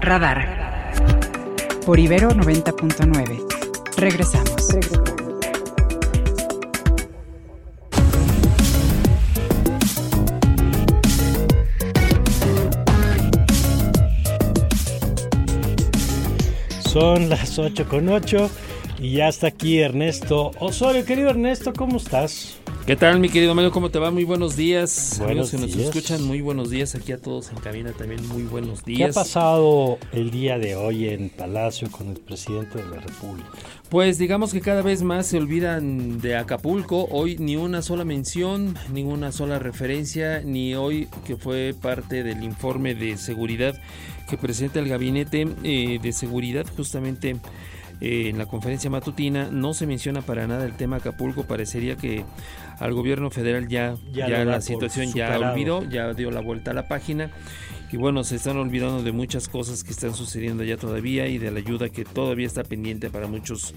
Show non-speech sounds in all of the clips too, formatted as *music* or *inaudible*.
Radar. Por Ibero 90.9. Regresamos. Son las 8 con 8 y ya está aquí Ernesto Osorio. Querido Ernesto, ¿cómo estás? ¿Qué tal, mi querido Mario? ¿Cómo te va? Muy buenos días. Buenos Amigos que nos días. escuchan, muy buenos días. Aquí a todos en cabina también, muy buenos ¿Qué ha días. pasado el día de hoy en Palacio con el presidente de la República? Pues digamos que cada vez más se olvidan de Acapulco. Hoy ni una sola mención, ninguna sola referencia, ni hoy que fue parte del informe de seguridad que presenta el gabinete eh, de seguridad justamente eh, en la conferencia matutina. No se menciona para nada el tema Acapulco. Parecería que al gobierno federal ya, Ya la situación ya olvidó, ya dio la vuelta a la página. Y bueno, se están olvidando de muchas cosas que están sucediendo ya todavía y de la ayuda que todavía está pendiente para muchos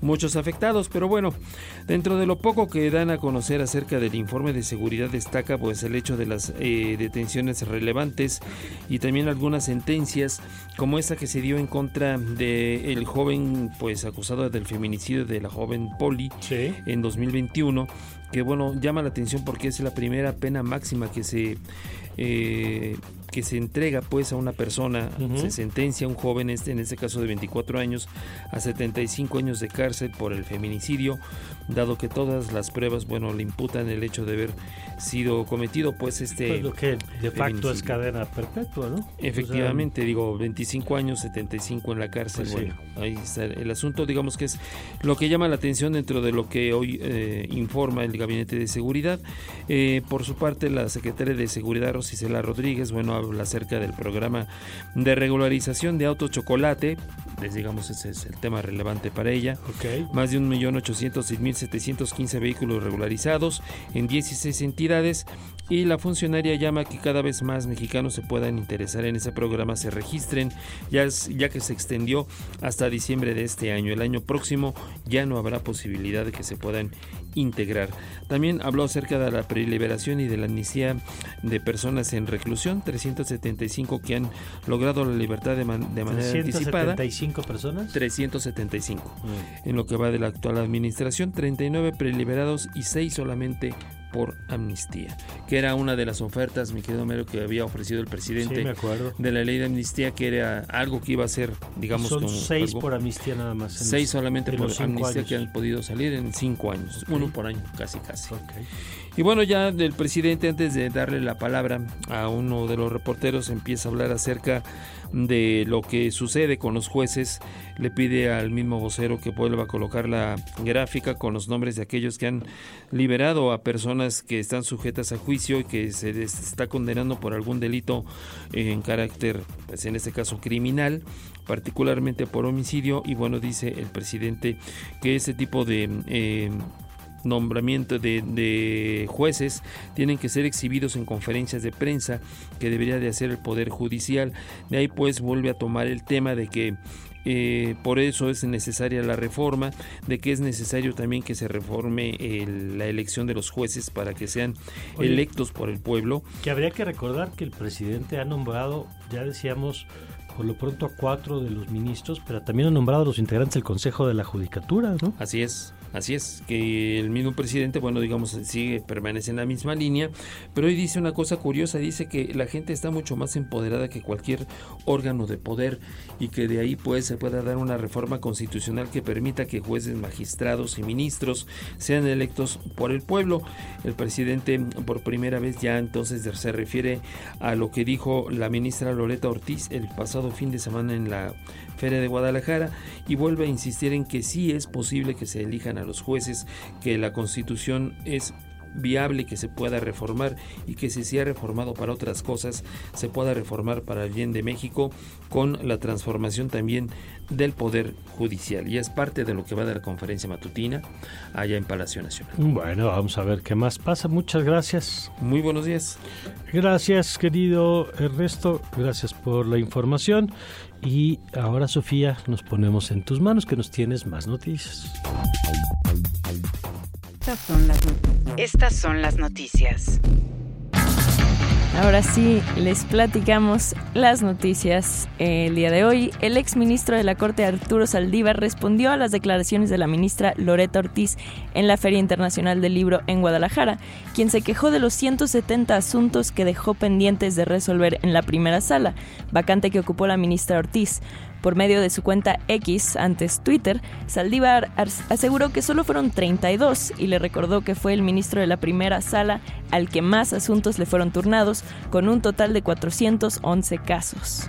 muchos afectados, pero bueno, dentro de lo poco que dan a conocer acerca del informe de seguridad destaca pues el hecho de las eh, detenciones relevantes y también algunas sentencias como esta que se dio en contra de el joven pues acusado del feminicidio de la joven Poli Sí. en 2021 que bueno llama la atención porque es la primera pena máxima que se eh, que se entrega pues a una persona se sentencia a un joven este en este caso de 24 años a 75 años de cárcel por el feminicidio dado que todas las pruebas bueno le imputan el hecho de haber sido cometido pues este Pues lo que de facto es cadena perpetua, ¿no? Efectivamente, digo, 25 años, 75 en la cárcel. Pues sí. bueno, ahí está el asunto. Digamos que es lo que llama la atención dentro de lo que hoy eh, informa el Gabinete de Seguridad. Eh, por su parte, la secretaria de Seguridad, Rosicela Rodríguez, bueno, habla acerca del programa de regularización de autos chocolate. Les digamos, ese es el tema relevante para ella. Más de 1.806.715 vehículos regularizados en 16 entidades y la funcionaria llama a que cada vez más mexicanos se puedan interesar en ese programa, se registren, ya, es- ya que se extendió hasta diciembre de este año. El año próximo ya no habrá posibilidad de que se puedan integrar. También habló acerca de la preliberación y de la amnistía de personas en reclusión, 375 que han logrado la libertad de, man- de manera anticipada. 375 personas. 375 Mm. en lo que va de la actual administración, 39 preliberados y 6 solamente por amnistía, que era una de las ofertas, mi querido Mero, que había ofrecido el presidente de la ley de amnistía, que era algo que iba a ser, digamos, Son como seis algo- por amnistía nada más. seis solamente en por amnistía años. que han podido salir en cinco años, uno por año, casi casi. Y bueno, ya del presidente, antes de darle la palabra a uno de los reporteros, empieza a hablar acerca de lo que sucede con los jueces. Le pide al mismo vocero que vuelva a colocar la gráfica con los nombres de aquellos que han liberado a personas que están sujetas a juicio y que se les está condenando por algún delito en carácter, pues en este caso criminal particularmente por homicidio y bueno dice el presidente que ese tipo de eh, nombramiento de, de jueces tienen que ser exhibidos en conferencias de prensa que debería de hacer el Poder Judicial. De ahí pues vuelve a tomar el tema de que eh, por eso es necesaria la reforma, de que es necesario también que se reforme el- la elección de los jueces para que sean Oye. electos por el pueblo. Que habría que recordar que el presidente ha nombrado, ya decíamos, por lo pronto a cuatro de los ministros, pero también ha nombrado a los integrantes del Consejo de la Judicatura, ¿no? Así es, así es, que el mismo presidente, bueno, digamos, sigue, permanece en la misma línea, pero hoy dice una cosa curiosa, dice que la gente está mucho más empoderada que cualquier órgano de poder y que de ahí pues se pueda dar una reforma constitucional que permita que jueces, magistrados y ministros sean electos por el pueblo. El presidente por primera vez ya entonces se refiere a lo que dijo la ministra Loreta Ortiz el pasado fin de semana en la Feria de Guadalajara y vuelve a insistir en que sí es posible que se elijan a los jueces, que la constitución es viable que se pueda reformar y que si se ha reformado para otras cosas se pueda reformar para el bien de México con la transformación también del poder judicial y es parte de lo que va de la conferencia matutina allá en Palacio Nacional. Bueno, vamos a ver qué más pasa. Muchas gracias. Muy buenos días. Gracias, querido Ernesto. Gracias por la información. Y ahora, Sofía, nos ponemos en tus manos que nos tienes más noticias. Estas son las, Estas son las noticias. Ahora sí, les platicamos las noticias. El día de hoy, el ex ministro de la Corte Arturo Saldívar respondió a las declaraciones de la ministra Loreta Ortiz en la Feria Internacional del Libro en Guadalajara, quien se quejó de los 170 asuntos que dejó pendientes de resolver en la primera sala, vacante que ocupó la ministra Ortiz. Por medio de su cuenta X, antes Twitter, Saldívar aseguró que solo fueron 32 y le recordó que fue el ministro de la primera sala al que más asuntos le fueron turnados, con un total de 411 casos.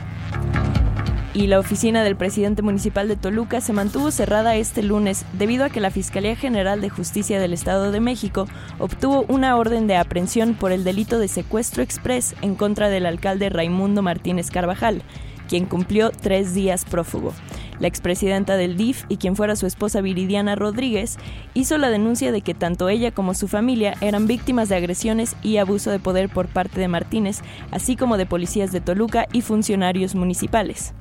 Y la oficina del presidente municipal de Toluca se mantuvo cerrada este lunes debido a que la Fiscalía General de Justicia del Estado de México obtuvo una orden de aprehensión por el delito de secuestro express en contra del alcalde Raimundo Martínez Carvajal, quien cumplió tres días prófugo. La expresidenta del DIF y quien fuera su esposa Viridiana Rodríguez hizo la denuncia de que tanto ella como su familia eran víctimas de agresiones y abuso de poder por parte de Martínez, así como de policías de Toluca y funcionarios municipales.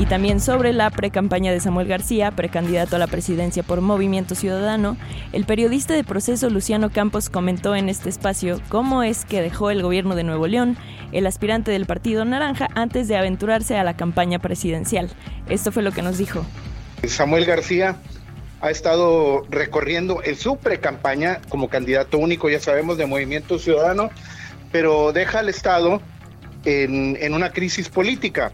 Y también sobre la precampaña de Samuel García, precandidato a la presidencia por Movimiento Ciudadano, el periodista de proceso Luciano Campos comentó en este espacio cómo es que dejó el gobierno de Nuevo León, el aspirante del Partido Naranja, antes de aventurarse a la campaña presidencial. Esto fue lo que nos dijo. Samuel García ha estado recorriendo en su precampaña como candidato único, ya sabemos, de Movimiento Ciudadano, pero deja al Estado en, una crisis política.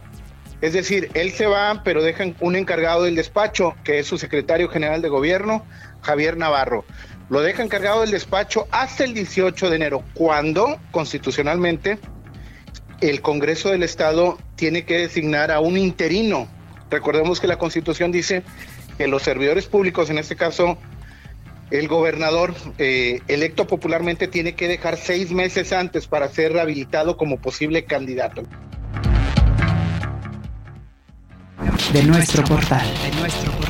Es decir, él se va, pero dejan un encargado del despacho, que es su secretario general de gobierno, Javier Navarro. Lo deja encargado del despacho hasta el 18 de enero, cuando constitucionalmente el Congreso del Estado tiene que designar a un interino. Recordemos que la Constitución dice que los servidores públicos, en este caso el gobernador eh, electo popularmente, tiene que dejar seis meses antes para ser rehabilitado como posible candidato. de nuestro. De nuestro portal.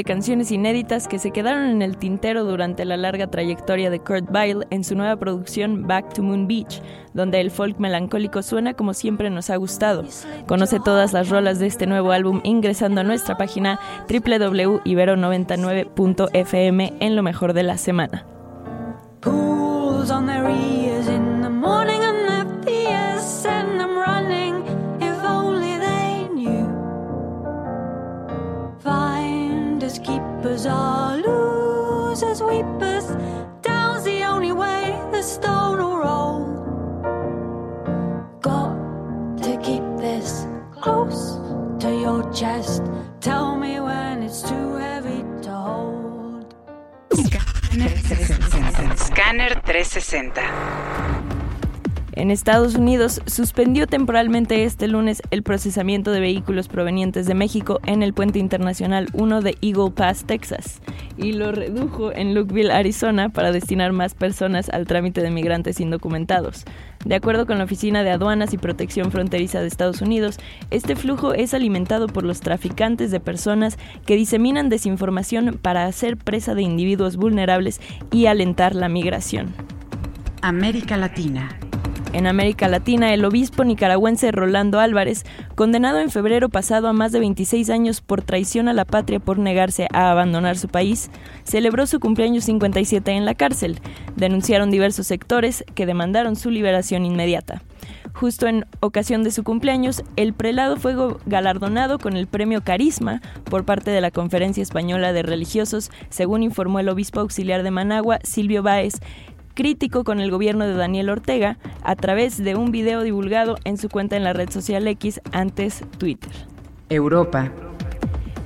De canciones inéditas que se quedaron en el tintero durante la larga trayectoria de Kurt Weill en su nueva producción Back to Moon Beach, donde el folk melancólico suena como siempre nos ha gustado. Conoce todas las rolas de este nuevo álbum ingresando a nuestra página www.ibero99.fm en lo mejor de la semana. Are losers, weepers. Down's the only way the stone will roll. Got to keep this close to your chest. Tell me when it's too heavy to hold. Scanner 360. Scanner 360. En Estados Unidos suspendió temporalmente este lunes el procesamiento de vehículos provenientes de México en el puente internacional 1 de Eagle Pass, Texas, y lo redujo en Lukeville, Arizona, para destinar más personas al trámite de migrantes indocumentados. De acuerdo con la Oficina de Aduanas y Protección Fronteriza de Estados Unidos, este flujo es alimentado por los traficantes de personas que diseminan desinformación para hacer presa de individuos vulnerables y alentar la migración. América Latina. En América Latina, el obispo nicaragüense Rolando Álvarez, condenado en febrero pasado a más de 26 años por traición a la patria por negarse a abandonar su país, celebró su cumpleaños 57 en la cárcel. Denunciaron diversos sectores que demandaron su liberación inmediata. Justo en ocasión de su cumpleaños, el prelado fue galardonado con el premio Carisma por parte de la Conferencia Española de Religiosos, según informó el obispo auxiliar de Managua, Silvio Báez, crítico con el gobierno de Daniel Ortega a través de un video divulgado en su cuenta en la red social X, antes Twitter. Europa.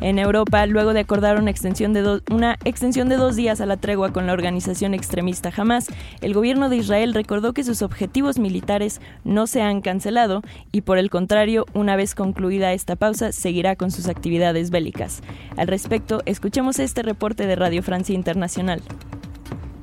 En Europa, luego de acordar una extensión de, una extensión de dos días a la tregua con la organización extremista Hamas, el gobierno de Israel recordó que sus objetivos militares no se han cancelado y, por el contrario, una vez concluida esta pausa, seguirá con sus actividades bélicas. Al respecto, escuchemos este reporte de Radio Francia Internacional.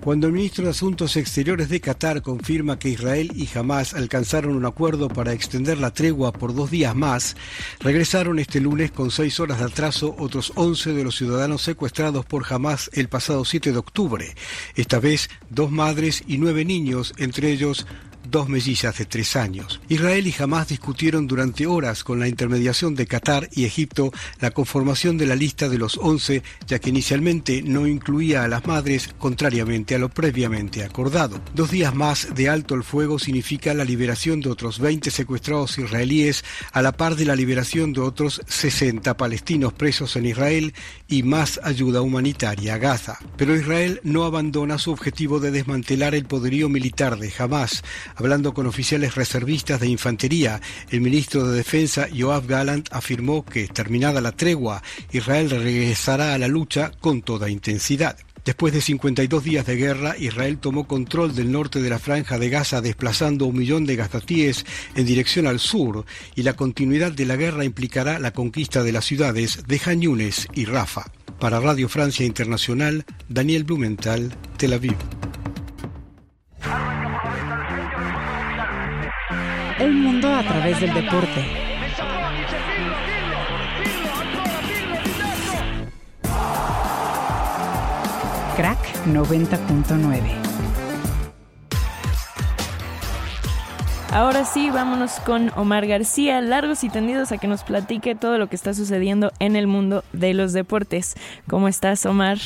Cuando el ministro de Asuntos Exteriores de Qatar confirma que Israel y Hamas alcanzaron un acuerdo para extender la tregua por dos días más, regresaron este lunes con seis horas de atraso otros 11 de los ciudadanos secuestrados por Hamas el pasado 7 de octubre. Esta vez dos madres y nueve niños, entre ellos dos mellizas de tres años. Israel y Hamas discutieron durante horas con la intermediación de Qatar y Egipto la conformación de la lista de los 11, ya que inicialmente no incluía a las madres, contrariamente a lo previamente acordado. Dos días más de alto el fuego significa la liberación de otros 20 secuestrados israelíes, a la par de la liberación de otros 60 palestinos presos en Israel y más ayuda humanitaria a Gaza. Pero Israel no abandona su objetivo de desmantelar el poderío militar de Hamas. Hablando con oficiales reservistas de infantería, el ministro de Defensa Yoav Gallant afirmó que, terminada la tregua, Israel regresará a la lucha con toda intensidad. Después de 52 días de guerra, Israel tomó control del norte de la franja de Gaza, desplazando un millón de gazatíes en dirección al sur, y la continuidad de la guerra implicará la conquista de las ciudades de Han y Rafa. Para Radio Francia Internacional, Daniel Blumenthal, Tel Aviv. El mundo a través del deporte. Crack 90.9. Ahora sí, vámonos con Omar García, largos y tendidos a que nos platique todo lo que está sucediendo en el mundo de los deportes. ¿Cómo estás, Omar?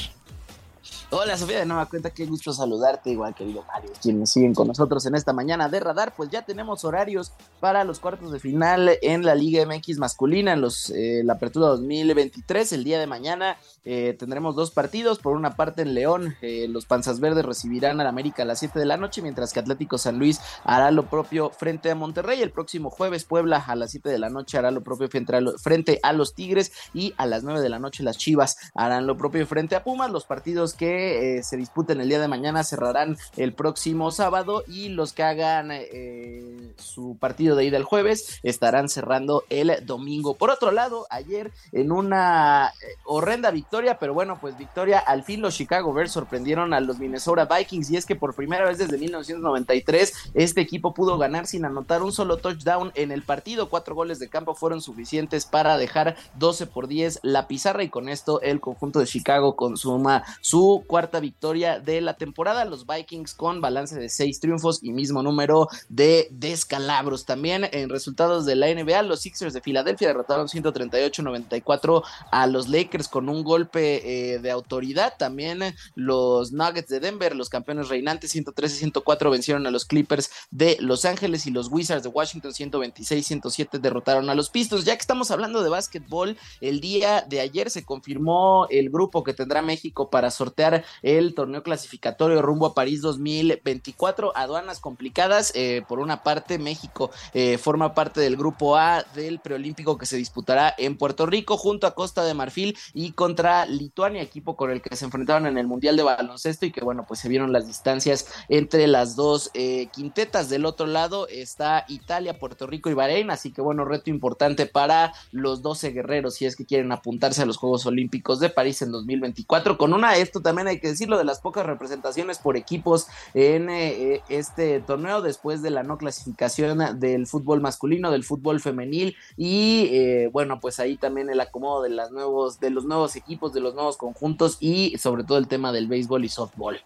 Hola Sofía, de nueva cuenta, qué gusto saludarte, igual querido Mario, quienes siguen con nosotros en esta mañana de radar, pues ya tenemos horarios para los cuartos de final en la Liga MX masculina, en los, eh, la apertura 2023, el día de mañana eh, tendremos dos partidos, por una parte en León, eh, los Panzas Verdes recibirán al América a las 7 de la noche, mientras que Atlético San Luis hará lo propio frente a Monterrey, el próximo jueves Puebla a las 7 de la noche hará lo propio frente a los Tigres y a las 9 de la noche las Chivas harán lo propio frente a Pumas, los partidos que eh, se disputen el día de mañana cerrarán el próximo sábado y los que hagan eh, su partido de ida el jueves estarán cerrando el domingo. Por otro lado, ayer en una eh, horrenda victoria, pero bueno, pues victoria, al fin los Chicago Bears sorprendieron a los Minnesota Vikings y es que por primera vez desde 1993 este equipo pudo ganar sin anotar un solo touchdown en el partido. Cuatro goles de campo fueron suficientes para dejar 12 por 10 la pizarra y con esto el conjunto de Chicago consuma su cuarta victoria de la temporada. Los Vikings con balance de seis triunfos y mismo número de descalabros. También en resultados de la NBA, los Sixers de Filadelfia derrotaron 138-94 a los Lakers con un golpe eh, de autoridad. También los Nuggets de Denver, los campeones reinantes, 113-104 vencieron a los Clippers de Los Ángeles y los Wizards de Washington 126-107 derrotaron a los Pistons. Ya que estamos hablando de básquetbol, el día de ayer se confirmó el grupo que tendrá México para sortear el torneo clasificatorio rumbo a París 2024. Aduanas complicadas. Eh, por una parte, México eh, forma parte del grupo A del preolímpico que se disputará en Puerto Rico junto a Costa de Marfil y contra Lituania, equipo con el que se enfrentaron en el Mundial de Baloncesto y que bueno, pues se vieron las distancias entre las dos eh, quintetas. Del otro lado está Italia, Puerto Rico y Bahrein, así que bueno, reto importante para los 12 guerreros si es que quieren apuntarse a los Juegos Olímpicos de París en 2024 con una, esto también hay que decirlo, de las pocas representaciones por equipos en eh, este torneo después de la no clasificación del fútbol masculino, del fútbol femenil y eh, bueno, pues ahí también el acomodo de, las nuevos, de los nuevos equipos, de los nuevos conjuntos y sobre todo el tema del béisbol y softball.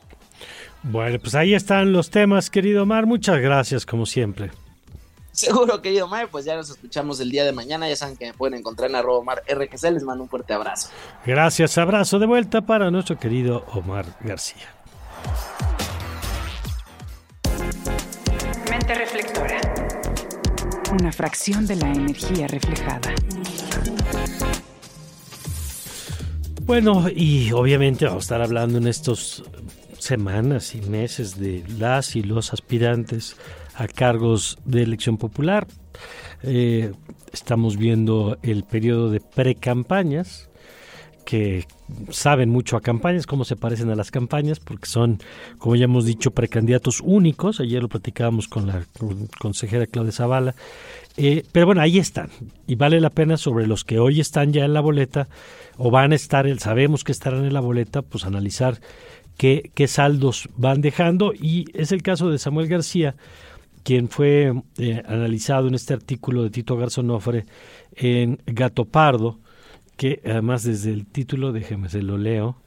Bueno, pues ahí están los temas, querido Omar. Muchas gracias, como siempre. Seguro, querido Mar, pues ya nos escuchamos el día de mañana. Ya saben que me pueden encontrar en arroba Omar RGC. Les mando un fuerte abrazo. Gracias, abrazo de vuelta para nuestro querido Omar García. Mente reflectora. Una fracción de la energía reflejada. Bueno, y obviamente vamos a estar hablando en estas semanas y meses de las y los aspirantes a cargos de elección popular. Eh, estamos viendo el periodo de pre-campañas que saben mucho a campañas, cómo se parecen a las campañas, porque son, como ya hemos dicho, precandidatos únicos. Ayer lo platicábamos con la consejera Claudia Zavala. Eh, pero bueno, ahí están. Y vale la pena sobre los que hoy están ya en la boleta o van a estar, sabemos que estarán en la boleta, pues analizar qué, qué saldos van dejando. Y es el caso de Samuel García, quien fue eh, analizado en este artículo de Tito Garzonofre en Gato Pardo, que además desde el título, déjeme se lo leo,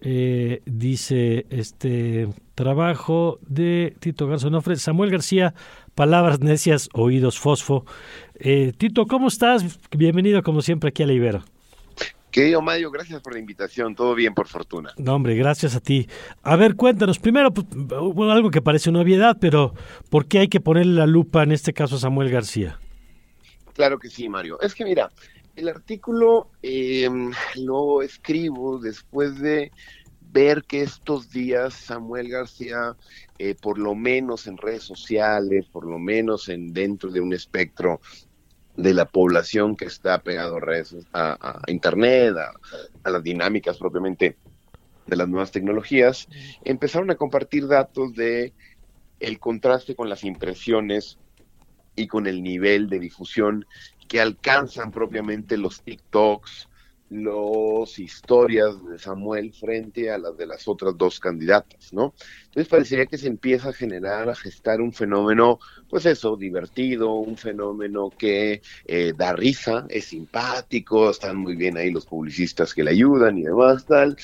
eh, dice este trabajo de Tito Garzonofre, Samuel García, palabras necias, oídos fosfo. Eh, Tito, ¿cómo estás? Bienvenido como siempre aquí a la Ibero. Querido Mario, gracias por la invitación. Todo bien, por fortuna. No, hombre, gracias a ti. A ver, cuéntanos. Primero, pues, algo que parece una obviedad, pero ¿por qué hay que ponerle la lupa en este caso a Samuel García? Claro que sí, Mario. Es que mira, el artículo em, lo escribo después de ver que estos días Samuel García, eh, por lo menos en redes sociales, por lo menos en dentro de un espectro de la población que está pegado a redes, a, internet, a, las dinámicas propiamente de las nuevas tecnologías, empezaron a compartir datos de el contraste con las impresiones y con el nivel de difusión que alcanzan propiamente los TikToks, los historias de Samuel frente a las de las otras dos candidatas, ¿no? Entonces parecería que se empieza a generar, a gestar un fenómeno, pues eso, divertido, un fenómeno que eh, da risa, es simpático, están muy bien ahí los publicistas que le ayudan y demás, tal,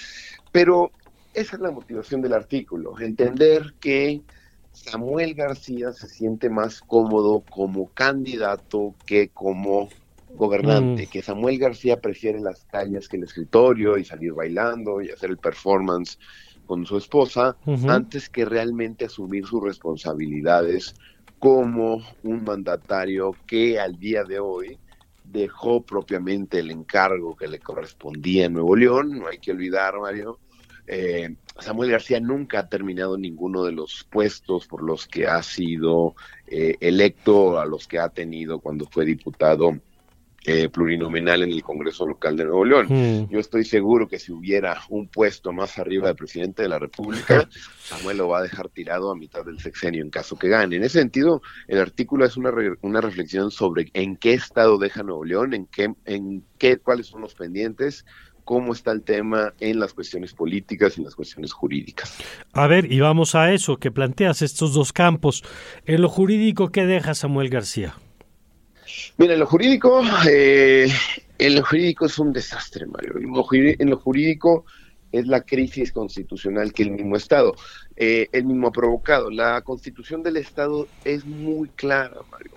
pero esa es la motivación del artículo, entender que Samuel García se siente más cómodo como candidato que como gobernante, mm. que Samuel García prefiere las calles que el escritorio y salir bailando y hacer el performance con su esposa antes que realmente asumir sus responsabilidades como un mandatario que al día de hoy dejó propiamente el encargo que le correspondía en Nuevo León, no hay que olvidar, Mario, eh, Samuel García nunca ha terminado ninguno de los puestos por los que ha sido eh, electo, a los que ha tenido cuando fue diputado eh, plurinominal en el Congreso Local de Nuevo León. Hmm. Yo estoy seguro que si hubiera un puesto más arriba de presidente de la República, *laughs* Samuel lo va a dejar tirado a mitad del sexenio en caso que gane. En ese sentido, el artículo es una, una reflexión sobre en qué estado deja Nuevo León, en qué, en qué, cuáles son los pendientes, cómo está el tema en las cuestiones políticas y en las cuestiones jurídicas. A ver, y vamos a eso, que planteas estos dos campos. En lo jurídico, ¿qué deja Samuel García? Mira, en lo jurídico, eh, en lo jurídico es un desastre, Mario. En lo, jurídico es la crisis constitucional que el mismo Estado, eh, el mismo ha provocado. La constitución del Estado es muy clara, Mario.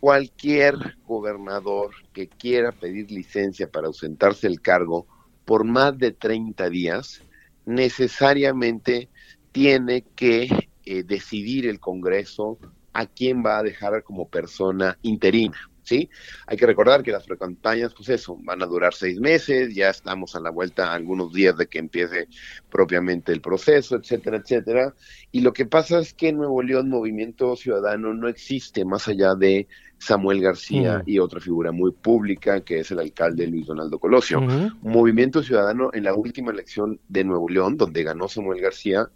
Cualquier gobernador que quiera pedir licencia para ausentarse del cargo por más de 30 días, necesariamente tiene que eh, decidir el Congreso a quién va a dejar como persona interina. ¿Sí? Hay que recordar que las precampañas, pues eso, van a durar seis meses, ya estamos a la vuelta algunos días de que empiece propiamente el proceso, etcétera, etcétera. Y lo que pasa es que en Nuevo León Movimiento Ciudadano no existe más allá de Samuel García mm. y otra figura muy pública que es el alcalde Luis Donaldo Colosio. Movimiento Ciudadano en la última elección de Nuevo León, donde ganó Samuel García,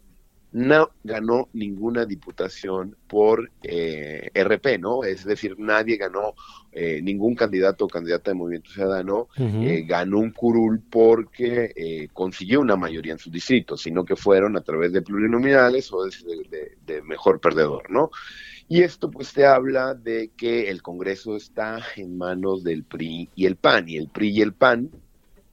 no ganó ninguna diputación por eh, RP, ¿no? Es decir, nadie ganó, eh, ningún candidato o candidata de Movimiento Ciudadano eh, ganó un curul porque consiguió una mayoría en sus distritos, sino que fueron a través de plurinominales o de, de, mejor perdedor, ¿no? Y esto pues te habla de que el Congreso está en manos del PRI y el PAN, y el PRI y el PAN,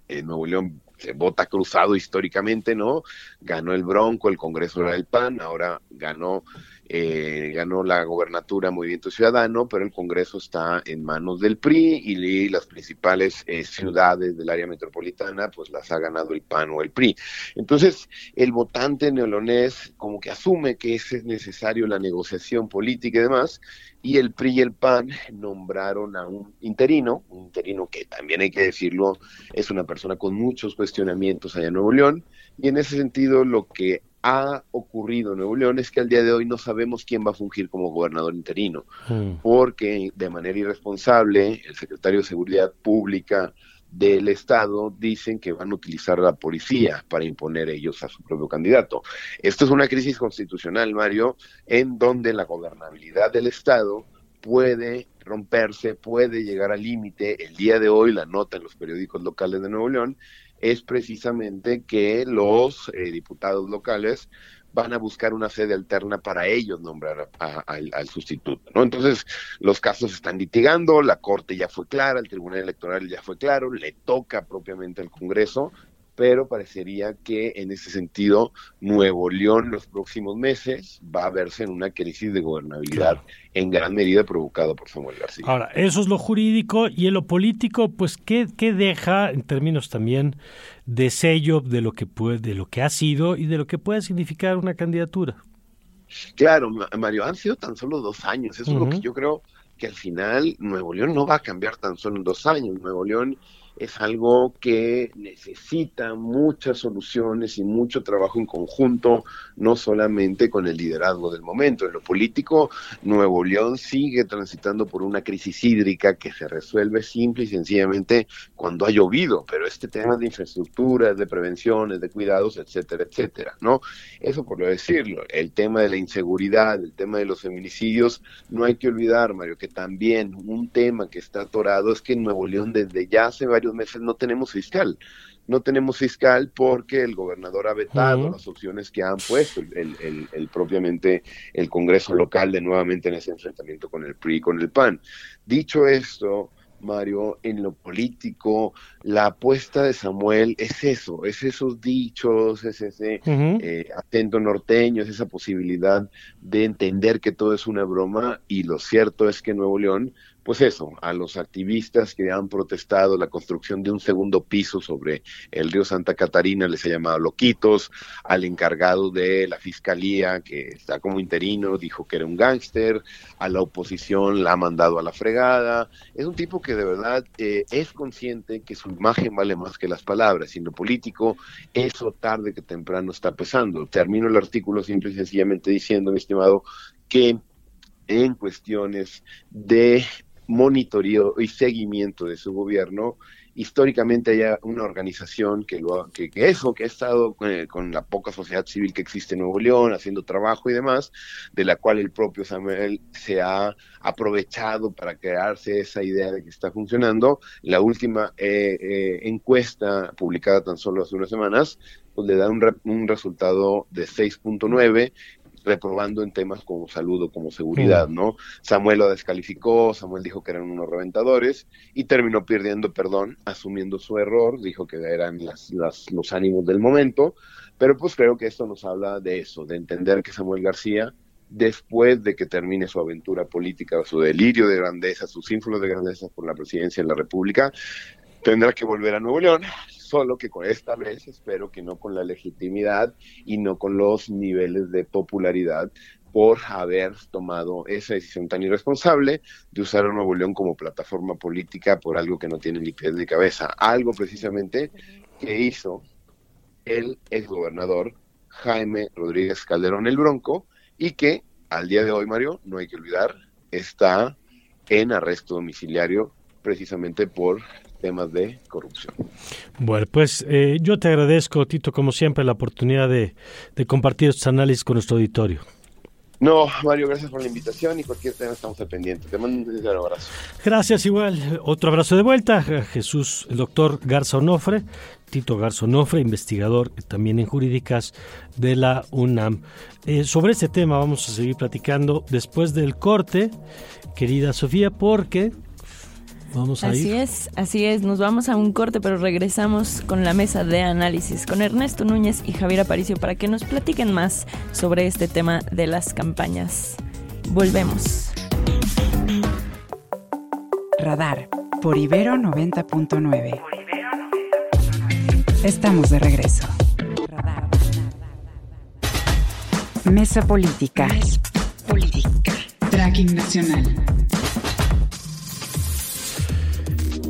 en Nuevo León se vota cruzado históricamente, ¿no? Ganó el Bronco, el Congreso era el PAN, ahora ganó, eh, ganó la gobernatura Movimiento Ciudadano, pero el Congreso está en manos del PRI y las principales eh, ciudades del área metropolitana, pues las ha ganado el PAN o el PRI. Entonces, el votante neolonés como que asume que es necesario la negociación política y demás, y el PRI y el PAN nombraron a un interino, un interino que también hay que decirlo, es una persona con muchos cuestionamientos allá en Nuevo León, y en ese sentido lo que ha ocurrido en Nuevo León es que al día de hoy no sabemos quién va a fungir como gobernador interino, hmm. porque de manera irresponsable el secretario de Seguridad Pública del Estado dicen que van a utilizar la policía para imponer ellos a su propio candidato. Esto es una crisis constitucional, Mario, en donde la gobernabilidad del Estado puede romperse, puede llegar al límite. El día de hoy, la nota en los periódicos locales de Nuevo León es precisamente que los eh, diputados locales van a buscar una sede alterna para ellos nombrar al sustituto. ¿no? Entonces, los casos están litigando, la Corte ya fue clara, el Tribunal Electoral ya fue claro, le toca propiamente al Congreso pero parecería que en ese sentido Nuevo León los próximos meses va a verse en una crisis de gobernabilidad en gran medida provocada por Samuel García. Ahora, eso es lo jurídico y en lo político, pues ¿qué, qué deja en términos también de sello de lo que puede, de lo que ha sido y de lo que puede significar una candidatura? Claro, Mario, han sido tan solo dos años. Eso es lo que yo creo que al final Nuevo León no va a cambiar tan solo en dos años. Nuevo León es algo que necesita muchas soluciones y mucho trabajo en conjunto, no solamente con el liderazgo del momento. En lo político, Nuevo León sigue transitando por una crisis hídrica que se resuelve simple y sencillamente cuando ha llovido, pero este tema de infraestructuras, de prevenciones, de cuidados, etcétera, etcétera, ¿no? Eso por lo decirlo, el tema de la inseguridad, el tema de los feminicidios, no hay que olvidar, Mario, que también un tema que está atorado es que en Nuevo León desde ya hace varios meses no tenemos fiscal. No tenemos fiscal porque el gobernador ha vetado las opciones que han puesto el, el, propiamente el Congreso local de nuevamente en ese enfrentamiento con el PRI y con el PAN. Dicho esto, Mario, en lo político, la apuesta de Samuel es eso, es esos dichos, es ese eh, atento norteño, es esa posibilidad de entender que todo es una broma y lo cierto es que Nuevo León pues eso, a los activistas que han protestado la construcción de un segundo piso sobre el río Santa Catarina les ha llamado loquitos, al encargado de la fiscalía que está como interino dijo que era un gángster, a la oposición la ha mandado a la fregada, es un tipo que de verdad eh, es consciente que su imagen vale más que las palabras, y lo político eso tarde que temprano está pesando. Termino el artículo simple y sencillamente diciendo, mi estimado, que en cuestiones de monitoreo y seguimiento de su gobierno. Históricamente hay una organización que, lo, que, eso, que ha estado eh, con, la poca sociedad civil que existe en Nuevo León, haciendo trabajo y demás, de la cual el propio Samuel se ha aprovechado para crearse esa idea de que está funcionando. La última eh, eh, encuesta publicada tan solo hace unas semanas, pues le da un, un resultado de 6.9 reprobando en temas como salud o como seguridad, mm. ¿no? Samuel lo descalificó, Samuel dijo que eran unos reventadores y terminó pidiendo perdón, asumiendo su error, dijo que eran las, los ánimos del momento, pero pues creo que esto nos habla de eso, de entender que Samuel García, después de que termine su aventura política, su delirio de grandeza, sus ínfulos de grandeza por la presidencia de la República, tendrá que volver a Nuevo León, solo que con esta vez espero que no con la legitimidad y no con los niveles de popularidad por haber tomado esa decisión tan irresponsable de usar a Nuevo León como plataforma política por algo que no tiene ni pies ni cabeza. Algo precisamente que hizo el exgobernador Jaime Rodríguez Calderón el Bronco y que al día de hoy, Mario, no hay que olvidar, está en arresto domiciliario precisamente por temas de corrupción. Bueno, pues eh, yo te agradezco, Tito, como siempre, la oportunidad de, compartir estos análisis con nuestro auditorio. No, Mario, gracias por la invitación y cualquier tema estamos al pendiente. Te mando un abrazo. Gracias, igual. Otro abrazo de vuelta. Jesús, el doctor Garza Onofre, Tito Garza Onofre, investigador también en jurídicas de la UNAM. Eh, sobre este tema vamos a seguir platicando después del corte, querida Sofía, porque Vamos a así es, así es. Nos vamos a un corte, pero regresamos con la mesa de análisis con Ernesto Núñez y Javier Aparicio para que nos platiquen más sobre este tema de las campañas. Volvemos. Radar por Ibero 90.9. Estamos de regreso. Mesa Política. Mesa Política. Tracking Nacional.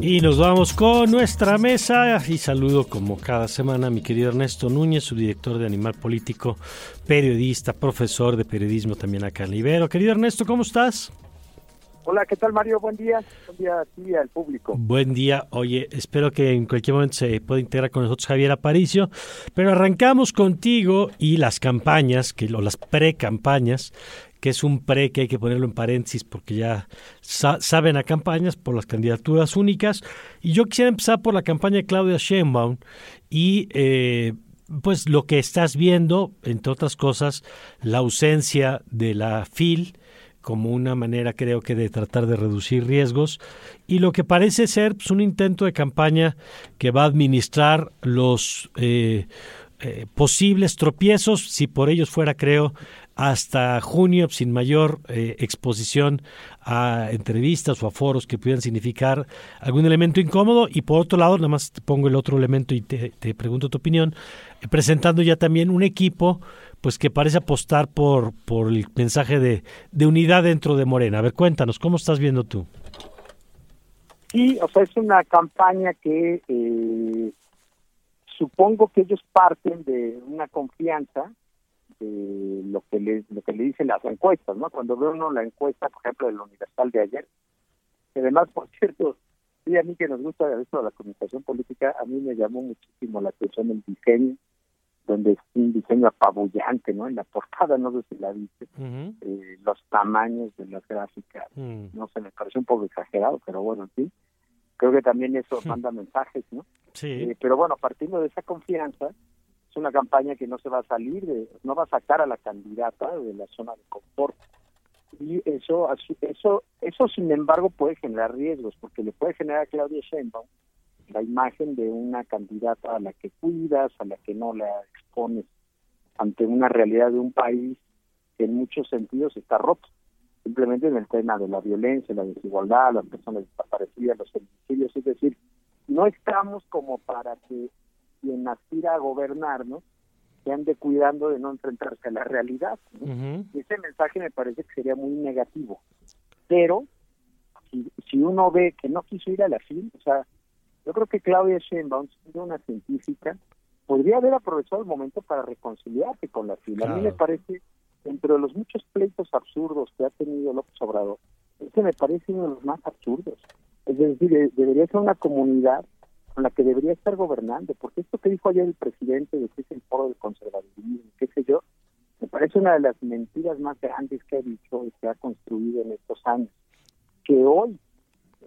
Y nos vamos con nuestra mesa y saludo como cada semana a mi querido Ernesto Núñez, su director de Animal Político, periodista, profesor de periodismo también acá en Libero. Querido Ernesto, ¿cómo estás? Hola, ¿qué tal Mario? Buen día. Buen día a ti y al público. Buen día. Oye, espero que en cualquier momento se pueda integrar con nosotros Javier Aparicio, pero arrancamos contigo y las campañas, que, o las pre-campañas, que es un pre que hay que ponerlo en paréntesis porque ya saben a campañas por las candidaturas únicas. Y yo quisiera empezar por la campaña de Claudia Sheinbaum y eh, pues lo que estás viendo, entre otras cosas, la ausencia de la FIL como una manera creo que de tratar de reducir riesgos y lo que parece ser pues, un intento de campaña que va a administrar los eh, eh, posibles tropiezos, si por ellos fuera creo, hasta junio sin mayor eh, exposición a entrevistas o a foros que pudieran significar algún elemento incómodo y por otro lado, nada más te pongo el otro elemento y te, te pregunto tu opinión, presentando ya también un equipo pues que parece apostar por, por el mensaje de, de unidad dentro de Morena. A ver, cuéntanos, ¿cómo estás viendo tú? Sí, o sea, es una campaña que eh, supongo que ellos parten de una confianza de lo que le, lo que le dicen las encuestas, ¿no? Cuando ve uno la encuesta, por ejemplo, del Universal de ayer, que además, por cierto, sí, a mí que nos gusta esto de la comunicación política, a mí me llamó muchísimo la atención el diseño donde es un diseño apabullante, ¿no? En la portada, no sé si la viste, eh, los tamaños de las gráficas, mm. no sé, me parece un poco exagerado, pero bueno, sí. Creo que también eso manda mensajes, ¿no? Sí. Eh, pero bueno, partiendo de esa confianza, es una campaña que no se va a salir, de, no va a sacar a la candidata de la zona de confort. Y eso, eso, eso sin embargo puede generar riesgos, porque le puede generar a Claudia Sheinbaum la imagen de una candidata a la que cuidas, a la que no la expones ante una realidad de un país que en muchos sentidos está roto. Simplemente en el tema de la violencia, la desigualdad, las personas desaparecidas, los homicidios, es decir, no estamos como para que quien aspira a gobernarnos se ande cuidando de no enfrentarse a la realidad. Y ese mensaje me parece que sería muy negativo. Pero si, si uno ve que no quiso ir a la fin, o sea, yo creo que Claudia Sheinbaum, siendo una científica, podría haber aprovechado el momento para reconciliarse con la fila. A mí me parece, entre los muchos pleitos absurdos que ha tenido López Obrador, este me parece uno de los más absurdos. Es decir, debería ser una comunidad con la que debería estar gobernando, porque esto que dijo ayer el presidente de que es el foro del conservadurismo, qué sé yo, me parece una de las mentiras más grandes que ha dicho y que ha construido en estos años. Que hoy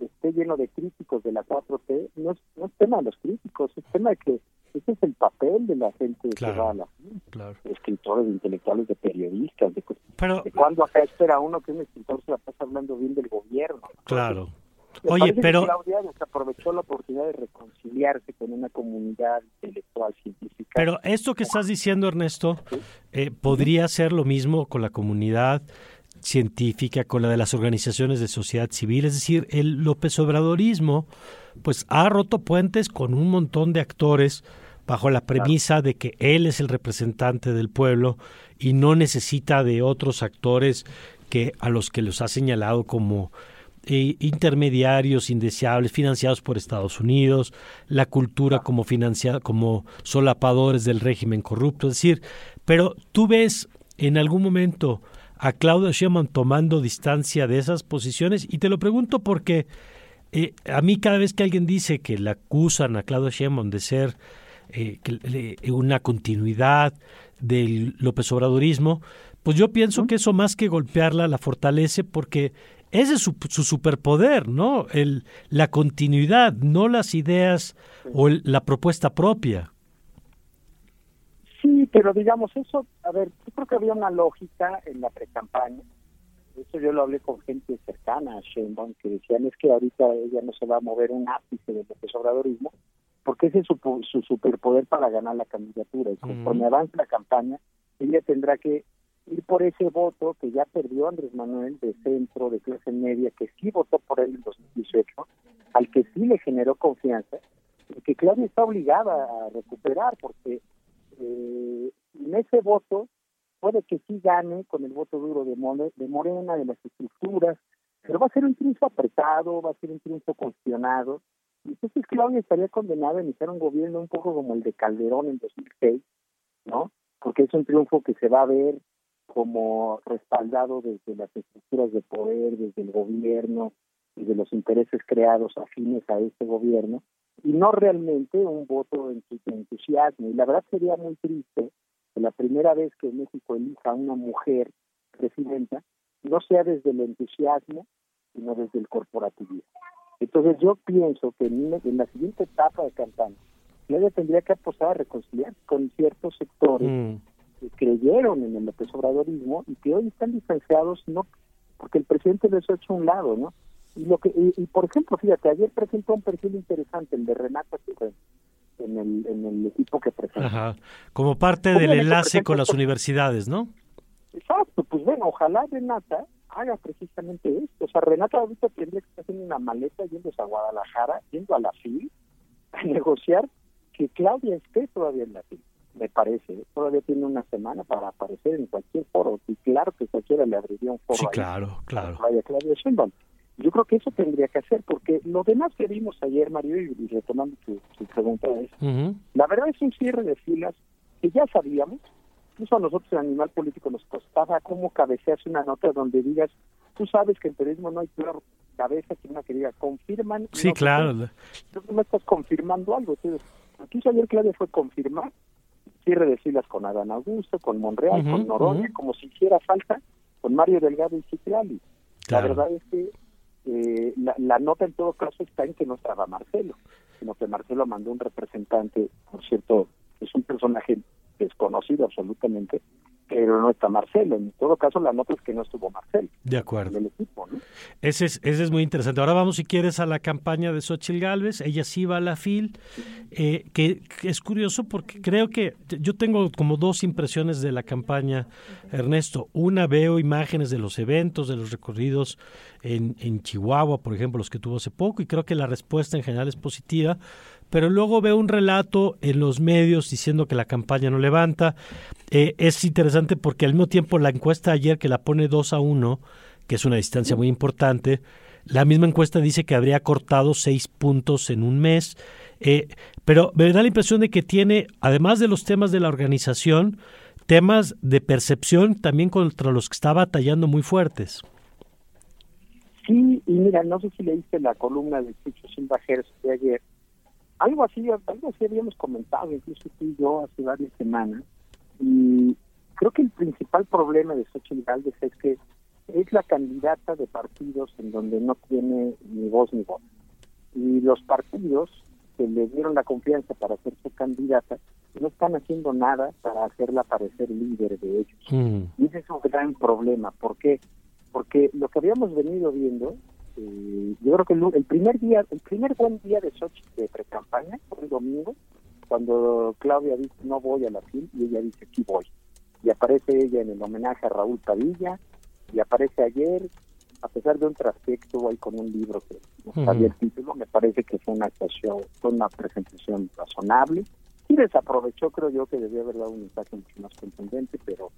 esté lleno de críticos de la 4T, no es, no es tema de los críticos, es tema de que ese es el papel de la gente que va a la claro. de escritores, de intelectuales, de periodistas, de, Pero, de cuando acá espera uno que un escritor se la pasa hablando bien del gobierno. Claro. Oye, pero... Claudia aprovechó la oportunidad de reconciliarse con una comunidad intelectual científica. Pero esto que estás diciendo, Ernesto, eh, podría ser lo mismo con la comunidad científica, con la de las organizaciones de sociedad civil, es decir, el López Obradorismo pues ha roto puentes con un montón de actores bajo la premisa de que él es el representante del pueblo y no necesita de otros actores que a los que los ha señalado como eh, intermediarios indeseables financiados por Estados Unidos, la cultura como financiada como solapadores del régimen corrupto, es decir, pero tú ves en algún momento a Claudia Sheinbaum tomando distancia de esas posiciones y te lo pregunto porque eh, a mí cada vez que alguien dice que le acusan a Claudia Sheinbaum de ser eh, una continuidad del López Obradorismo, pues yo pienso que eso más que golpearla la fortalece porque ese es su, su superpoder, ¿no? El, la continuidad, no las ideas o la propuesta propia. Sí, pero digamos eso, a ver, yo creo que había una lógica en la precampaña. Eso yo lo hablé con gente cercana a Sheinbaum que decían es que ahorita ella no se va a mover un ápice del Obradorismo porque ese es su, su superpoder para ganar la candidatura. Y conforme avance la campaña, ella tendrá que ir por ese voto que ya perdió Andrés Manuel de centro, de clase media, que sí votó por él en 2018, al que sí le generó confianza, y que Claudia está obligada a recuperar, porque eh, en ese voto puede que sí gane con el voto duro de, de Morena, de las estructuras, pero va a ser un triunfo apretado, va a ser un triunfo cuestionado. Entonces Claudia estaría condenada a iniciar un gobierno un poco como el de Calderón en 2006, ¿no? Porque es un triunfo que se va a ver como respaldado desde las estructuras de poder, desde el gobierno, y de los intereses creados afines a este gobierno, y no realmente un voto en su entusiasmo. Y la verdad sería muy triste que la primera vez que México elija a una mujer presidenta no sea desde el entusiasmo, sino desde el corporativismo. Entonces yo pienso que en, la siguiente etapa de campaña, ella tendría que apostar a reconciliar con ciertos sectores mm. Que creyeron en el López Obradorismo y que hoy están distanciados no porque el presidente les ha hecho un lado, ¿no? Y, lo que, y, por ejemplo, fíjate, ayer presentó un perfil interesante, el de Renata en el, en el equipo que presentó. Ajá. Como parte del enlace con las universidades, ¿no? Exacto, pues bueno, ojalá Renata haga precisamente esto. O sea, Renata ahorita tendría que estar haciendo una maleta yendo a Guadalajara, yendo a la FIL, a negociar que Claudia esté todavía en la FIL, me parece. Todavía tiene una semana para aparecer en cualquier foro. Y claro que cualquiera le abriría un foro. Sí, claro, claro. Vaya Claudia Sheinbaum. Yo creo que eso tendría que hacer, porque lo demás que vimos ayer, Mario, y retomando tu, pregunta, es, la verdad es un cierre de filas que ya sabíamos, incluso a nosotros en Animal Político nos costaba cómo cabecearse una nota donde digas, tú sabes que en periodismo no hay peor cabeza que una que diga, confirman. Sí, claro. no estás confirmando algo. Entonces, aquí ayer Claudia fue confirmar cierre de filas con Adán Augusto, con Monreal, con Noroña, como si hiciera falta, con Mario Delgado y Citlali. La verdad es que eh, la, nota en todo caso está en que no estaba Marcelo, sino que Marcelo mandó un representante, por cierto, es un personaje desconocido absolutamente, pero no está Marcelo. En todo caso, la nota es que no estuvo Marcelo. De acuerdo. Ese es, ese es muy interesante. Ahora vamos, si quieres, a la campaña de Xochitl Galvez. Ella sí va a la FIL, eh, que, es curioso porque creo que yo tengo como dos impresiones de la campaña, Ernesto. Una, veo imágenes de los eventos, de los recorridos en, en Chihuahua, por ejemplo, los que tuvo hace poco, y creo que la respuesta en general es positiva pero luego veo un relato en los medios diciendo que la campaña no levanta. Eh, es interesante porque al mismo tiempo la encuesta ayer que la pone 2 a 1, que es una distancia muy importante, la misma encuesta dice que habría cortado 6 puntos en un mes. Eh, pero me da la impresión de que tiene, además de los temas de la organización, temas de percepción también contra los que está batallando muy fuertes. Sí, y mira, no sé si leíste la columna de Chicho Silva de ayer, algo así, algo así habíamos comentado, incluso tú y yo, hace varias semanas. Y creo que el principal problema de Xochitl Gálvez es que es la candidata de partidos en donde no tiene ni voz ni voz. Y los partidos que le dieron la confianza para ser su candidata no están haciendo nada para hacerla parecer líder de ellos. Mm. Y ese es un gran problema. ¿Por qué? Porque lo que habíamos venido viendo eh, yo creo que el, primer día, el primer buen día de Sochi de pre-campaña fue el domingo, cuando Claudia dice no voy a la FIL y ella dice aquí voy. Y aparece ella en el homenaje a Raúl Padilla y aparece ayer, a pesar de un traspecho ahí con un libro que no sabía el título, me parece que fue una actuación, fue una presentación razonable. Y desaprovechó, creo yo, que debió haber dado un mensaje mucho más contundente, pero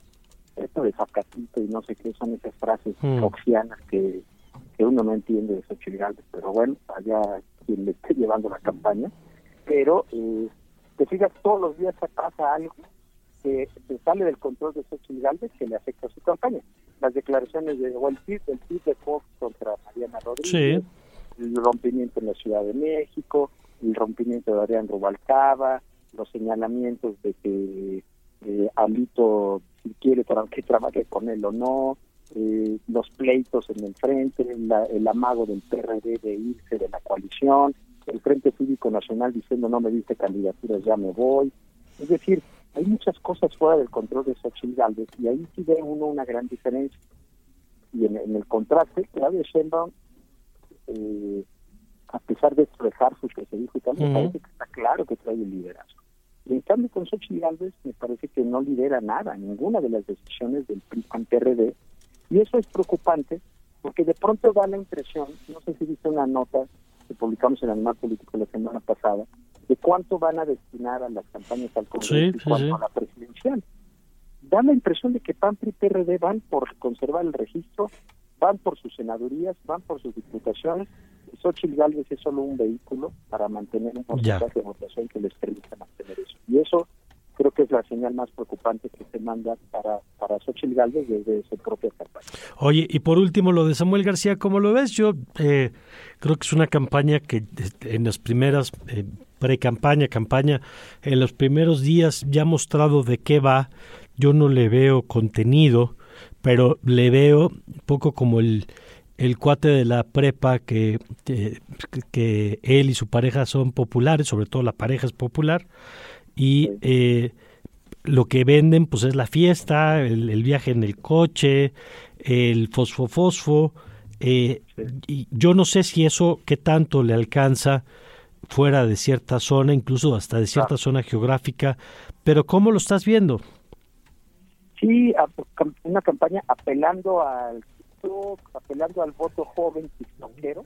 esto de sacatito y no sé qué son esas frases foxianas que que uno no entiende de Xochitl Galvez, pero bueno, allá quien le esté llevando la campaña, pero eh, te fijas, todos los días se pasa algo que se sale del control de Xochitl Galvez que le afecta a su campaña. Las declaraciones de o el PIB, el de Fox contra Mariana Rodríguez, el rompimiento en la Ciudad de México, el rompimiento de Adrián Rubalcaba, los señalamientos de que eh, Alito si quiere que trabaje con él o no, eh, los pleitos en el frente, el amago del PRD de irse de la coalición, el Frente Cívico Nacional diciendo no me diste candidaturas, ya me voy. Es decir, hay muchas cosas fuera del control de Xochitl Galvez y ahí sí ve uno una gran diferencia. Y en, el contraste, Claudia Sheinbaum, eh, a pesar de dejar su que se dijo y tal, me parece que está claro que trae el liderazgo. Y en cambio con Xochitl Galvez me parece que no lidera nada, ninguna de las decisiones del PRI-PAN-PRD y eso es preocupante porque de pronto da la impresión, no sé si viste una nota que publicamos en Animal Político la semana pasada, de cuánto van a destinar a las campañas al Congreso y cuánto a la presidencial. Da la impresión de que PAN y PRD van por conservar el registro, van por sus senadurías, van por sus diputaciones, Xochitl Gálvez es solo un vehículo para mantener un porcentaje de votación que les permita mantener eso. Y eso creo que es la señal más preocupante que se manda para, para Xochitl Galvez desde su propia campaña. Oye, y por último, lo de Samuel García, ¿cómo lo ves? Yo eh, creo que es una campaña que en las primeras, eh, pre-campaña, campaña, en los primeros días ya ha mostrado de qué va. Yo no le veo contenido, pero le veo un poco como el, el cuate de la prepa que, que, que él y su pareja son populares, sobre todo la pareja es popular, y eh, lo que venden pues es la fiesta, el, viaje en el coche, el fosfo-fosfo. Eh, y yo no sé si eso qué tanto le alcanza fuera de cierta zona, incluso hasta de cierta zona geográfica, pero ¿cómo lo estás viendo? Sí, una campaña apelando al apelando al voto joven tiktokero.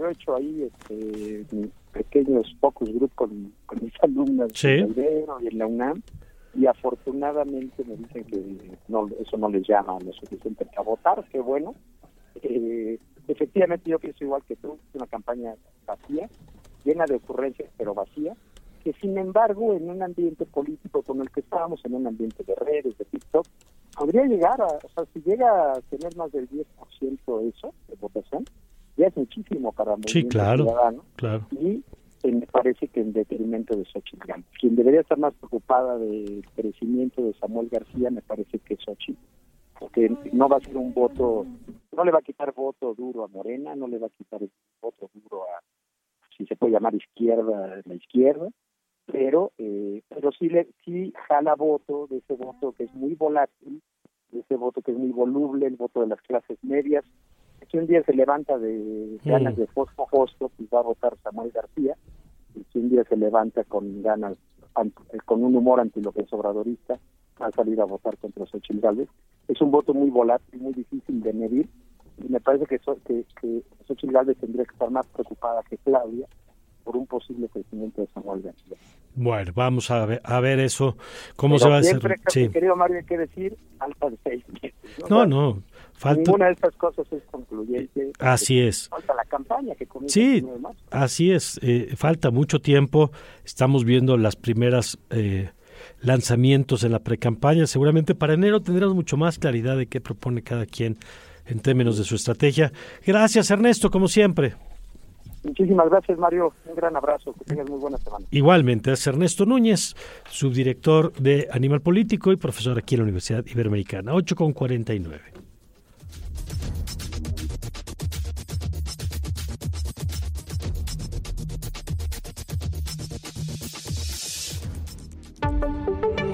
Yo he hecho ahí este, pequeños pocos grupos con, con mis alumnas en y en la UNAM y afortunadamente me dicen que no eso no les llama lo suficiente para votar, qué bueno. Eh, efectivamente yo pienso igual que tú, es una campaña vacía, llena de ocurrencias pero vacía, que sin embargo en un ambiente político con el que estábamos, en un ambiente de redes, de TikTok, podría llegar a, o sea, si llega a tener más del 10% eso de votación, ya es muchísimo para muchos sí, claro, Claro. Y eh, me parece que en detrimento de Xochitl Gálvez. Quien debería estar más preocupada del crecimiento de Samuel García me parece que es Xochitl, porque no va a ser un voto, no le va a quitar voto duro a Morena, no le va a quitar voto duro a, si se puede llamar izquierda, la izquierda, pero eh, pero sí le sí jala voto de ese voto que es muy volátil, de ese voto que es muy voluble, el voto de las clases medias, si un día se levanta de ganas de fosfo fosfo, pues va a votar Samuel García, y si un día se levanta con ganas, con un humor anti Obradorista, va a salir a votar contra Xochitl Gálvez. Es un voto muy volátil, muy difícil de medir, y me parece que, que, que Xochitl Gálvez tendría que estar más preocupada que Claudia por un posible crecimiento de Samuel García. Bueno, vamos a ver, a ver eso, cómo se va a hacer. Sí. querido Mario, hay que decir falta de seis meses. No, no, falta... Ninguna de estas cosas es concluyente. Así es. Falta la campaña que comienza Sí, así es. Eh, falta mucho tiempo. Estamos viendo las primeras... Eh, lanzamientos en la precampaña. Seguramente para enero tendremos mucho más claridad de qué propone cada quien en términos de su estrategia. Gracias, Ernesto, como siempre. Muchísimas gracias, Mario. Un gran abrazo. Que tengas muy buena semana. Igualmente, es Ernesto Núñez, subdirector de Animal Político y profesor aquí en la Universidad Iberoamericana. 8 con 49.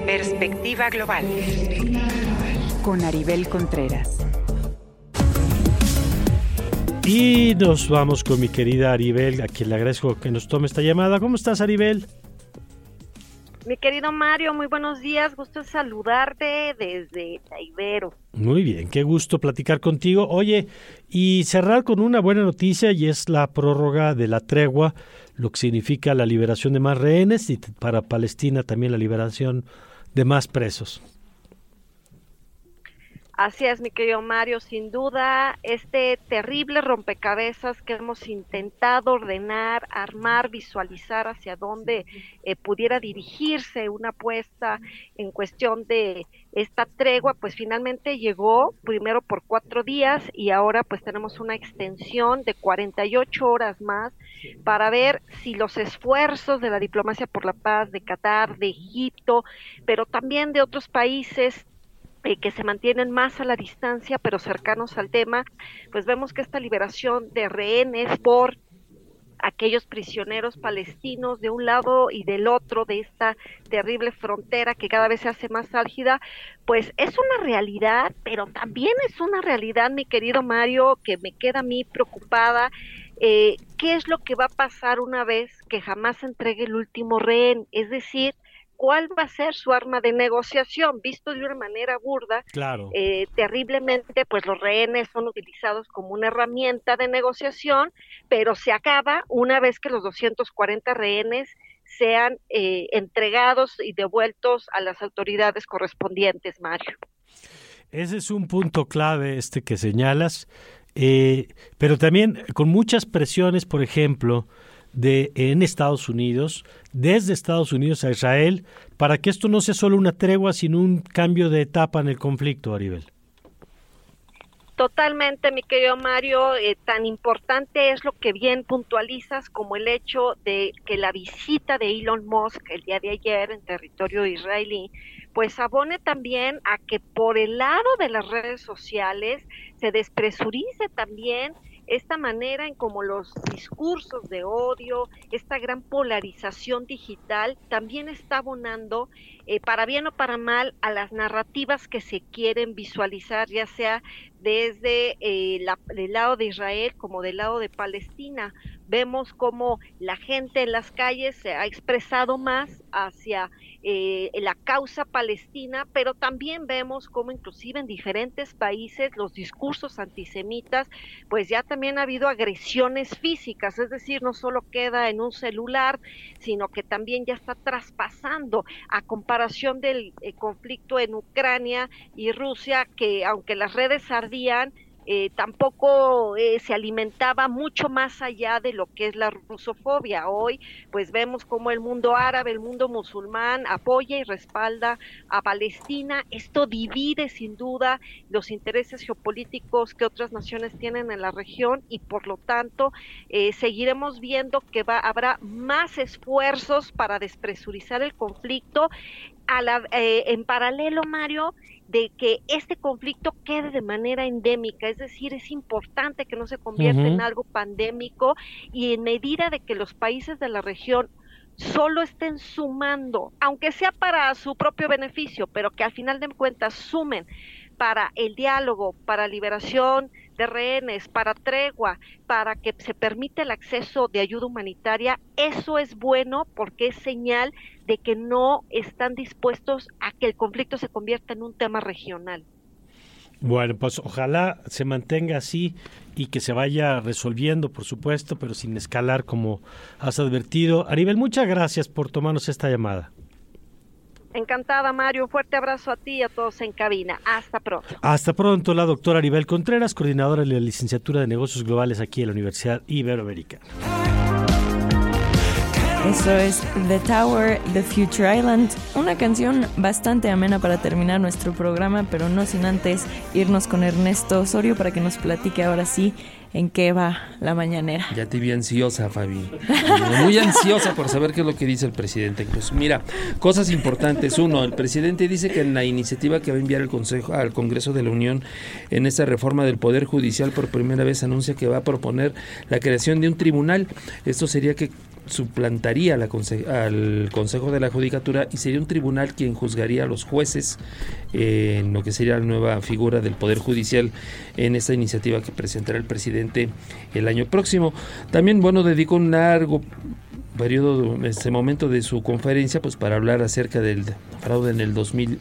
Perspectiva global. Con Aribel Contreras. Y nos vamos con mi querida Aribel, a quien le agradezco que nos tome esta llamada. ¿Cómo estás, Aribel? Mi querido Mario, muy buenos días. Gusto saludarte desde Ibero. Muy bien, qué gusto platicar contigo. Oye, y cerrar con una buena noticia y es la prórroga de la tregua, lo que significa la liberación de más rehenes y para Palestina también la liberación de más presos. Así es, mi querido Mario, sin duda, este terrible rompecabezas que hemos intentado ordenar, armar, visualizar hacia dónde eh, pudiera dirigirse una apuesta en cuestión de esta tregua, pues finalmente llegó primero por cuatro días y ahora pues tenemos una extensión de 48 horas más para ver si los esfuerzos de la diplomacia por la paz de Qatar, de Egipto, pero también de otros países que se mantienen más a la distancia pero cercanos al tema, pues vemos que esta liberación de rehenes por aquellos prisioneros palestinos de un lado y del otro de esta terrible frontera que cada vez se hace más álgida, pues es una realidad, pero también es una realidad, mi querido Mario, que me queda a mí preocupada. Eh, ¿Qué es lo que va a pasar una vez que jamás entregue el último rehén? Es decir, cuál va a ser su arma de negociación, visto de una manera burda, claro. Eh, terriblemente, pues los rehenes son utilizados como una herramienta de negociación, pero se acaba una vez que los 240 rehenes sean eh, entregados y devueltos a las autoridades correspondientes, Mario. Ese es un punto clave este que señalas, eh, pero también con muchas presiones, por ejemplo, de en Estados Unidos, desde Estados Unidos a Israel, para que esto no sea solo una tregua, sino un cambio de etapa en el conflicto, Aribel. Totalmente, mi querido Mario, eh, tan importante es lo que bien puntualizas como el hecho de que la visita de Elon Musk el día de ayer en territorio israelí, pues abone también a que por el lado de las redes sociales se despresurice también esta manera en como los discursos de odio, esta gran polarización digital también está abonando eh, para bien o para mal a las narrativas que se quieren visualizar, ya sea desde eh, la, del lado de Israel como del lado de Palestina. Vemos cómo la gente en las calles se ha expresado más hacia eh, la causa palestina, pero también vemos cómo inclusive en diferentes países los discursos antisemitas, pues ya también ha habido agresiones físicas, es decir, no solo queda en un celular, sino que también ya está traspasando a comparación del eh, conflicto en Ucrania y Rusia, que aunque las redes eh, tampoco eh, se alimentaba mucho más allá de lo que es la rusofobia. Hoy, pues vemos como el mundo árabe, el mundo musulmán apoya y respalda a Palestina. Esto divide sin duda los intereses geopolíticos que otras naciones tienen en la región y por lo tanto eh, seguiremos viendo que va, habrá más esfuerzos para despresurizar el conflicto. A la, en paralelo, Mario, de que este conflicto quede de manera endémica, es decir, es importante que no se convierta en algo pandémico y en medida de que los países de la región solo estén sumando, aunque sea para su propio beneficio, pero que al final de cuentas sumen para el diálogo, para liberación de rehenes, para tregua, para que se permita el acceso de ayuda humanitaria, eso es bueno porque es señal de que no están dispuestos a que el conflicto se convierta en un tema regional. Bueno, pues ojalá se mantenga así y que se vaya resolviendo, por supuesto, pero sin escalar como has advertido. Aribel, muchas gracias por tomarnos esta llamada. Encantada, Mario. Un fuerte abrazo a ti y a todos en cabina. Hasta pronto. Hasta pronto, la doctora Aribel Contreras, coordinadora de la licenciatura de negocios globales aquí en la Universidad Iberoamericana. Eso es The Tower, The Future Island, una canción bastante amena para terminar nuestro programa, pero no sin antes irnos con Ernesto Osorio para que nos platique ahora sí en qué va la mañanera. Ya te vi ansiosa, Fabi. Muy ansiosa por saber qué es lo que dice el presidente. Pues mira, cosas importantes. Uno, el presidente dice que en la iniciativa que va a enviar el Consejo al Congreso de la Unión en esta reforma del Poder Judicial por primera vez anuncia que va a proponer la creación de un tribunal. Esto sería que suplantaría al Consejo de la Judicatura y sería un tribunal quien juzgaría a los jueces en lo que sería la nueva figura del Poder Judicial en esta iniciativa que presentará el presidente el año próximo. También, bueno, dedicó un largo periodo, este momento de su conferencia, pues para hablar acerca del fraude en el 2000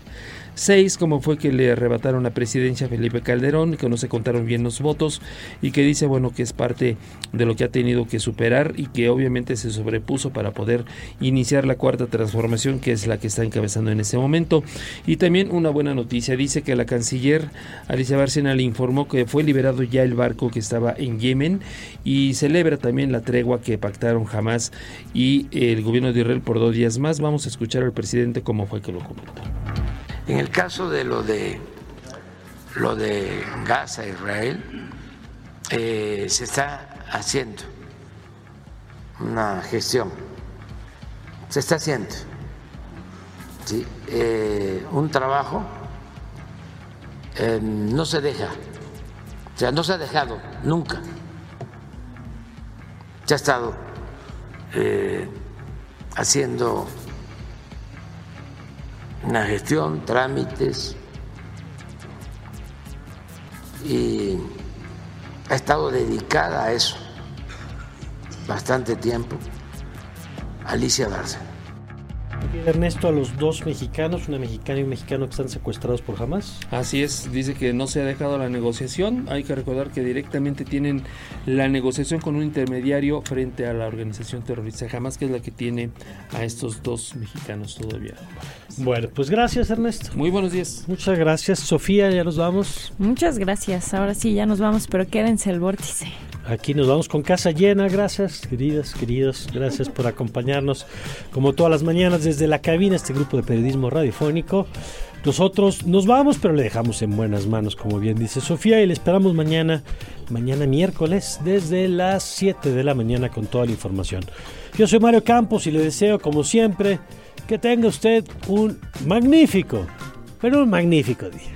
Seis, como fue que le arrebataron la presidencia a Felipe Calderón, que no se contaron bien los votos y que dice, bueno, que es parte de lo que ha tenido que superar y que obviamente se sobrepuso para poder iniciar la cuarta transformación, que es la que está encabezando en este momento. Y también una buena noticia, dice que la canciller Alicia Bárcena le informó que fue liberado ya el barco que estaba en Yemen y celebra también la tregua que pactaron jamás y el gobierno de Israel por dos días más. Vamos a escuchar al presidente cómo fue que lo comentó. En el caso de lo de lo de Gaza, Israel, eh, se está haciendo una gestión, se está haciendo eh, un trabajo, eh, no se deja, o sea, no se ha dejado nunca, se ha estado haciendo una gestión, trámites y ha estado dedicada a eso bastante tiempo Alicia Barça. Ernesto, a los dos mexicanos, una mexicana y un mexicano que están secuestrados por Hamas. Así es, dice que no se ha dejado la negociación. Hay que recordar que directamente tienen la negociación con un intermediario frente a la organización terrorista Hamas, que es la que tiene a estos dos mexicanos todavía. Bueno, pues gracias Ernesto. Muy buenos días. Muchas gracias. Sofía, ya nos vamos. Muchas gracias. Ahora sí, ya nos vamos, pero quédense el vórtice. Aquí nos vamos con casa llena. Gracias, queridas, queridos. Gracias por acompañarnos como todas las mañanas desde la cabina, este grupo de periodismo radiofónico. Nosotros nos vamos, pero le dejamos en buenas manos, como bien dice Sofía, y le esperamos mañana, mañana miércoles, desde las 7 de la mañana con toda la información. Yo soy Mario Campos y le deseo, como siempre, que tenga usted un magnífico, pero un magnífico día.